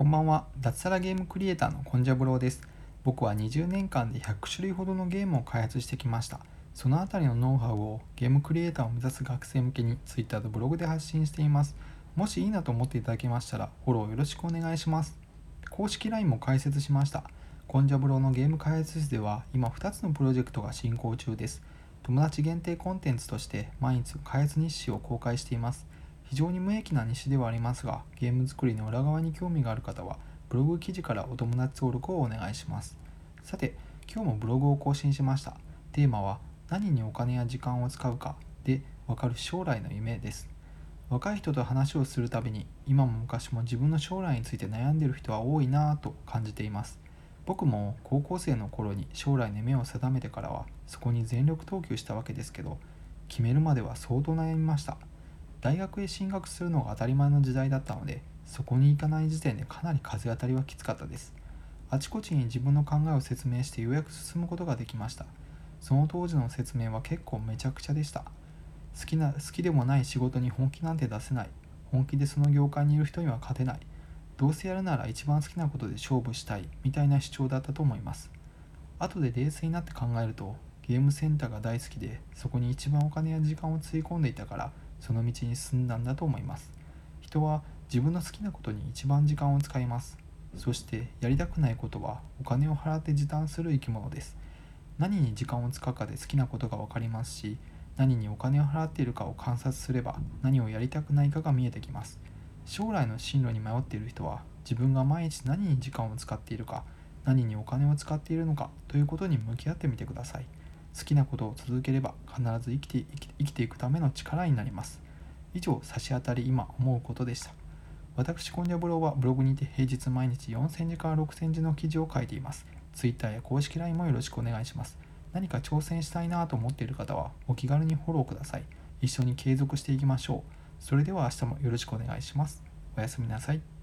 こんばんは。脱サラゲームクリエイターのコンジャブローです。僕は20年間で100種類ほどのゲームを開発してきました。そのあたりのノウハウをゲームクリエイターを目指す学生向けに Twitter とブログで発信しています。もしいいなと思っていただけましたらフォローよろしくお願いします。公式 LINE も開設しました。コンジャブローのゲーム開発室では今2つのプロジェクトが進行中です。友達限定コンテンツとして毎日開発日誌を公開しています。非常に無益な日誌ではありますがゲーム作りの裏側に興味がある方はブログ記事からお友達登録をお願いします。さて今日もブログを更新しました。テーマは何にお金や時間を使うかでわかる将来の夢です。若い人と話をするたびに今も昔も自分の将来について悩んでいる人は多いなぁと感じています。僕も高校生の頃に将来の夢を定めてからはそこに全力投球したわけですけど決めるまでは相当悩みました。大学へ進学するのが当たり前の時代だったのでそこに行かない時点でかなり風当たりはきつかったです。あちこちに自分の考えを説明してようやく進むことができました。その当時の説明は結構めちゃくちゃでした。好きな好きでもない仕事に本気なんて出せない。本気でその業界にいる人には勝てない。どうせやるなら一番好きなことで勝負したい。みたいな主張だったと思います。後で冷静になって考えるとゲームセンターが大好きでそこに一番お金や時間をつぎ込んでいたからその道に進んだんだと思います。人は自分の好きなことに一番時間を使います。そしてやりたくないことはお金を払って時短する生き物です。何に時間を使うかで好きなことが分かりますし何にお金を払っているかを観察すれば何をやりたくないかが見えてきます。将来の進路に迷っている人は自分が毎日何に時間を使っているか何にお金を使っているのかということに向き合ってみてください。好きなことを続ければ必ず生きて生きていくための力になります。以上差し当たり今思うことでした。私コンジャブローはブログにて平日毎日4000字から6000字の記事を書いています。Twitter や公式 LINE もよろしくお願いします。何か挑戦したいなと思っている方はお気軽にフォローください。一緒に継続していきましょう。それでは明日もよろしくお願いします。おやすみなさい。